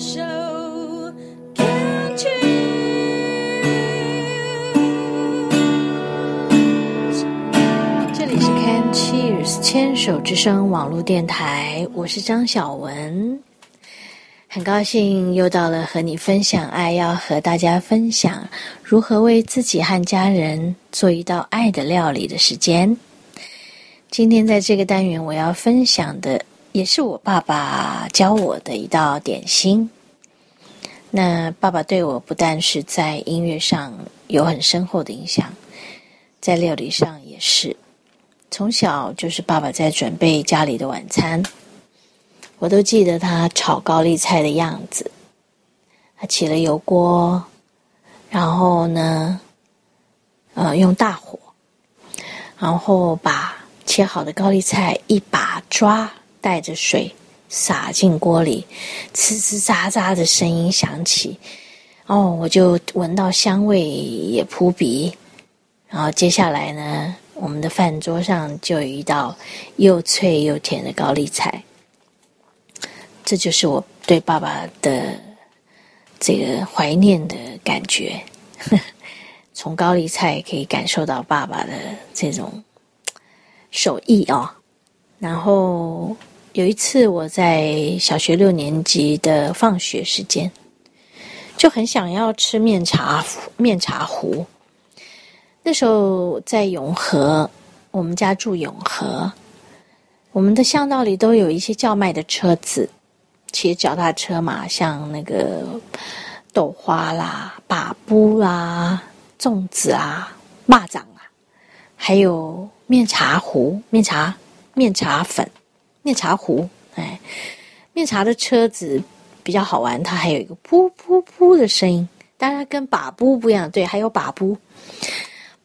这里是 Can Cheers 牵手之声网络电台，我是张小文，很高兴又到了和你分享爱，要和大家分享如何为自己和家人做一道爱的料理的时间。今天在这个单元，我要分享的也是我爸爸教我的一道点心。那爸爸对我不但是在音乐上有很深厚的影响，在料理上也是。从小就是爸爸在准备家里的晚餐，我都记得他炒高丽菜的样子。他起了油锅，然后呢，呃，用大火，然后把切好的高丽菜一把抓，带着水洒进锅里，呲呲喳喳的声音响起，哦，我就闻到香味也扑鼻。然后接下来呢，我们的饭桌上就有一道又脆又甜的高丽菜。这就是我对爸爸的这个怀念的感觉。从高丽菜可以感受到爸爸的这种手艺哦。然后有一次我在小学六年级的放学时间，就很想要吃面茶面茶糊。那时候在永和，我们家住永和，我们的巷道里都有一些叫卖的车子，骑脚踏车嘛，像那个豆花啦、把布啦、粽子啊、蚂蚱啊，还有面茶糊、面茶、面茶粉、面茶壶。哎，面茶的车子比较好玩，它还有一个噗噗噗的声音，当然跟把布不一样，对，还有把布。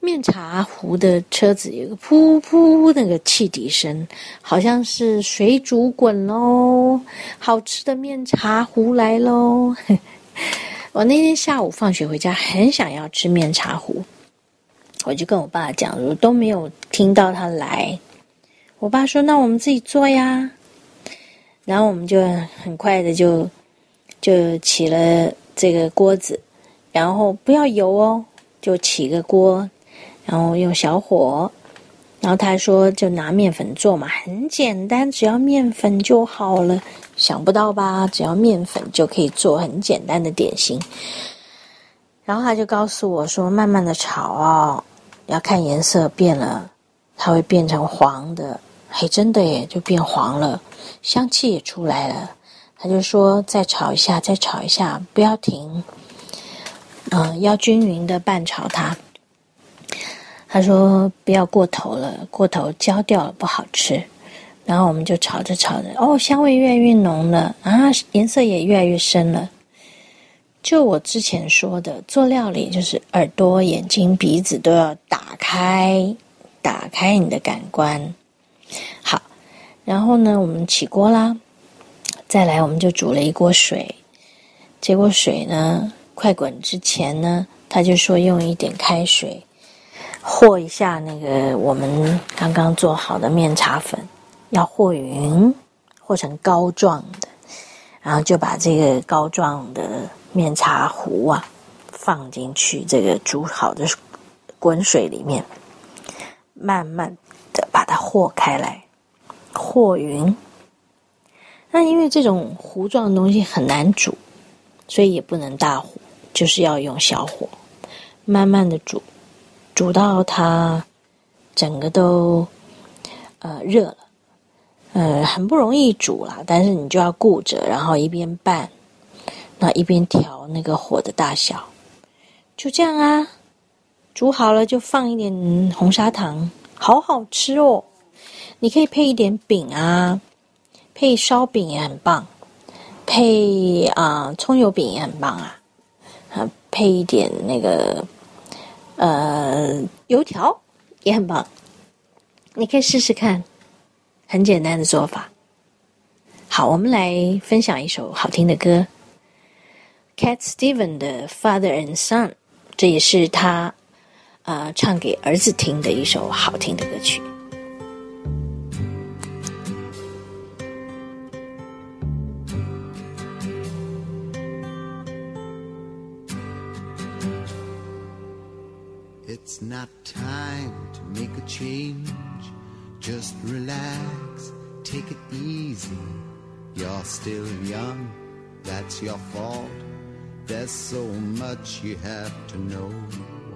面茶壶的车子有个噗噗那个汽笛声，好像是水煮滚喽，好吃的面茶壶来喽。我那天下午放学回家，很想要吃面茶壶，我就跟我爸讲，我都没有听到他来。我爸说：“那我们自己做呀。”然后我们就很快的就就起了这个锅子，然后不要油哦，就起个锅。然后用小火，然后他说就拿面粉做嘛，很简单，只要面粉就好了。想不到吧？只要面粉就可以做很简单的点心。然后他就告诉我说，慢慢的炒哦，要看颜色变了，它会变成黄的。嘿，真的耶，就变黄了，香气也出来了。他就说再炒一下，再炒一下，不要停，嗯，要均匀的拌炒它。他说：“不要过头了，过头焦掉了不好吃。”然后我们就炒着炒着，哦，香味越来越浓了啊，颜色也越来越深了。就我之前说的，做料理就是耳朵、眼睛、鼻子都要打开，打开你的感官。好，然后呢，我们起锅啦，再来我们就煮了一锅水。这锅水呢快滚之前呢，他就说用一点开水。和一下那个我们刚刚做好的面茶粉，要和匀，和成膏状的，然后就把这个膏状的面茶糊啊放进去这个煮好的滚水里面，慢慢把它和开来，和匀。那因为这种糊状的东西很难煮，所以也不能大火，就是要用小火，慢慢的煮。煮到它整个都呃热了，呃很不容易煮啦，但是你就要顾着，然后一边拌，那一边调那个火的大小，就这样啊，煮好了就放一点红砂糖，好好吃哦。你可以配一点饼啊，配烧饼也很棒，配啊葱油饼也很棒啊，啊配一点那个。呃，油条也很棒，你可以试试看，很简单的做法。好，我们来分享一首好听的歌，Cat Steven 的《Father and Son》，这也是他 It's not time to make a change. Just relax, take it easy. You're still young, that's your fault. There's so much you have to know.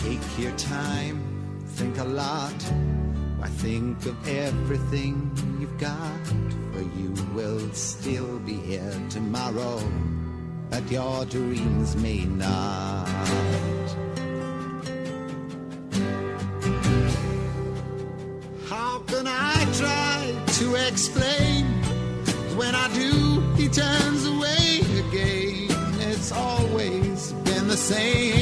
Take your time, think a lot. Why think of everything you've got? For you will still be here tomorrow, but your dreams may not. How can I try to explain? When I do, he turns away again. It's always been the same,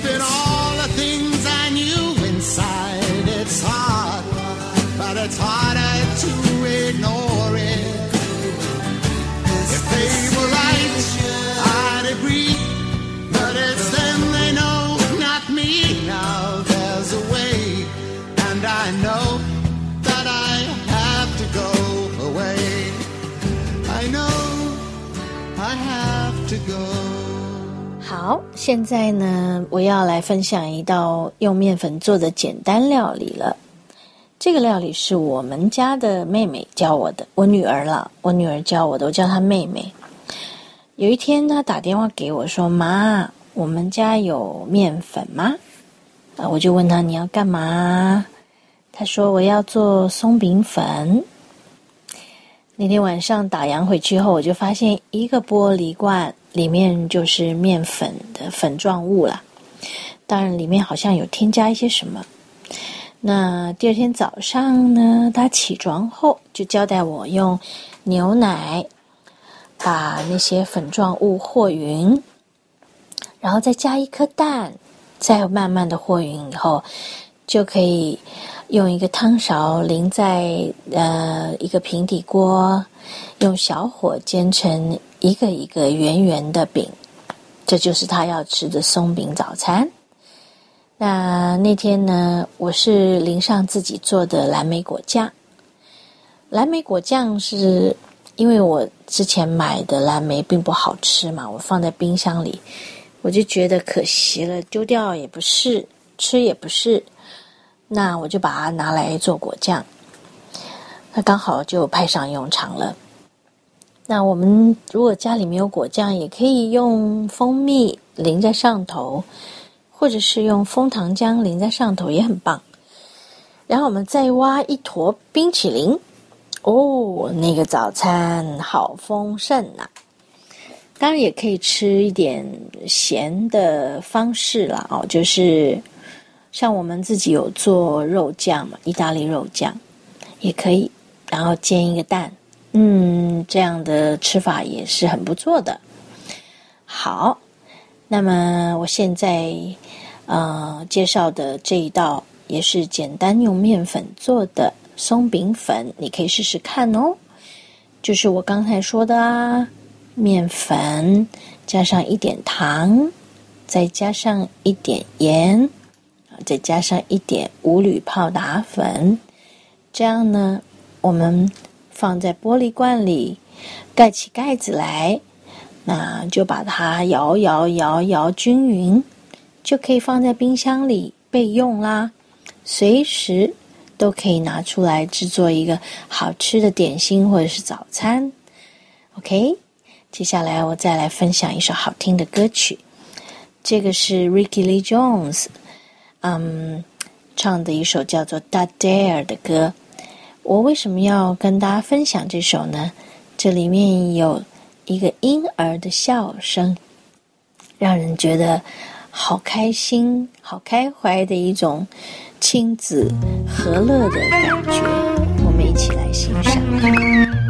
keep it on. 好，现在呢，我要来分享一道用面粉做的简单料理了。这个料理是我们家的妹妹教我的，我女儿了，我女儿教我的，我叫她妹妹。有一天，她打电话给我说：“妈，我们家有面粉吗？”啊，我就问她你要干嘛？她说我要做松饼粉。那天晚上打烊回去后，我就发现一个玻璃罐里面就是面粉的粉状物了。当然，里面好像有添加一些什么。那第二天早上呢，他起床后就交代我用牛奶把那些粉状物和匀，然后再加一颗蛋，再慢慢的和匀以后，就可以用一个汤勺淋在呃一个平底锅，用小火煎成一个一个圆圆的饼，这就是他要吃的松饼早餐。那那天呢，我是淋上自己做的蓝莓果酱。蓝莓果酱是因为我之前买的蓝莓并不好吃嘛，我放在冰箱里，我就觉得可惜了，丢掉也不是，吃也不是，那我就把它拿来做果酱，那刚好就派上用场了。那我们如果家里没有果酱，也可以用蜂蜜淋在上头。或者是用枫糖浆淋在上头也很棒。然后我们再挖一坨冰淇淋，哦，那个早餐好丰盛呐！当然也可以吃一点咸的方式啦，哦，就是像我们自己有做肉酱嘛，意大利肉酱也可以，然后煎一个蛋，嗯，这样的吃法也是很不错的。好，那么我现在呃介绍的这一道也是简单用面粉做的松饼粉，你可以试试看哦。就是我刚才说的啊。面粉加上一点糖，再加上一点盐，再加上一点无铝泡打粉，这样呢，我们放在玻璃罐里，盖起盖子来，那就把它摇摇摇摇均匀，就可以放在冰箱里备用啦，随时都可以拿出来制作一个好吃的点心或者是早餐。OK。接下来我再来分享一首好听的歌曲，这个是 Ricky Lee Jones，嗯，唱的一首叫做《Da Dare》的歌。我为什么要跟大家分享这首呢？这里面有一个婴儿的笑声，让人觉得好开心、好开怀的一种亲子和乐的感觉。我们一起来欣赏。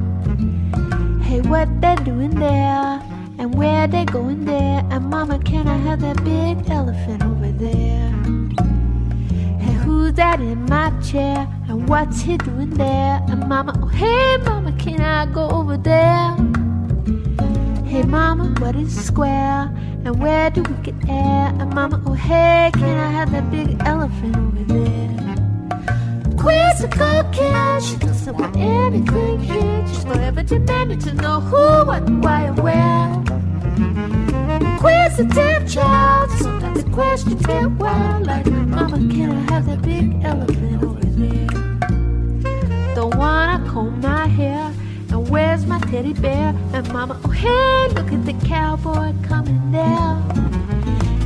what's he doing there? And where they going there? And mama, can I have that big elephant over there? hey who's that in my chair? And what's he doing there? And mama, oh hey, mama, can I go over there? Hey mama, what is square? And where do we get air? And mama, oh hey, can I have that big elephant over there? Quizzical kid, she doesn't want anything. Demanding to know who, what, why, and where. Inquisitive child, sometimes the question get wild. Like, Mama, can I have that big elephant over there? Don't wanna comb my hair. And where's my teddy bear? And mama, oh hey, look at the cowboy coming there.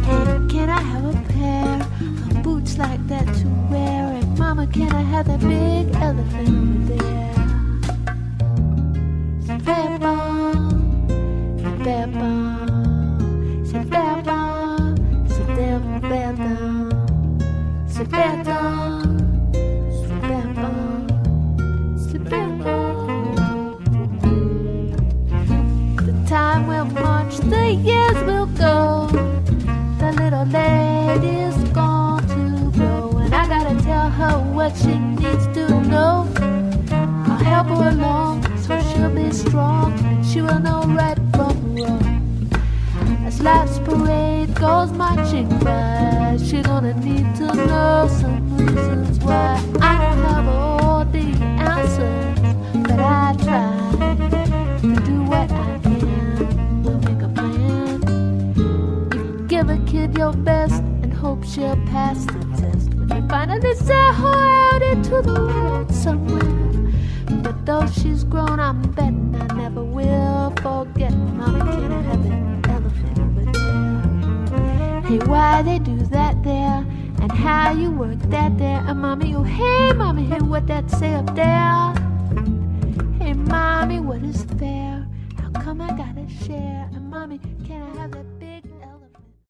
And can I have a pair of boots like that to wear? And mama, can I have that big elephant over there? Super dog. Super bon. Super bon. The time will march, the years will go. The little lady's gone to grow. And I gotta tell her what she needs to know. I'll help her along so she'll be strong. She will know right from wrong. As life's parade goes marching by. She gonna need to know some reasons why I don't have all the answers, but I try to do what I can to make a plan. You give a kid your best and hope she'll pass the test, when you finally set her out into the world somewhere. But though she's grown, I'm betting I never will forget. Mommy can I have an elephant over there? Hey, why they do there? And how you work that there? And mommy, oh hey, mommy, hey, what that say up there? Hey, mommy, what is fair? How come I gotta share? And mommy, can I have that?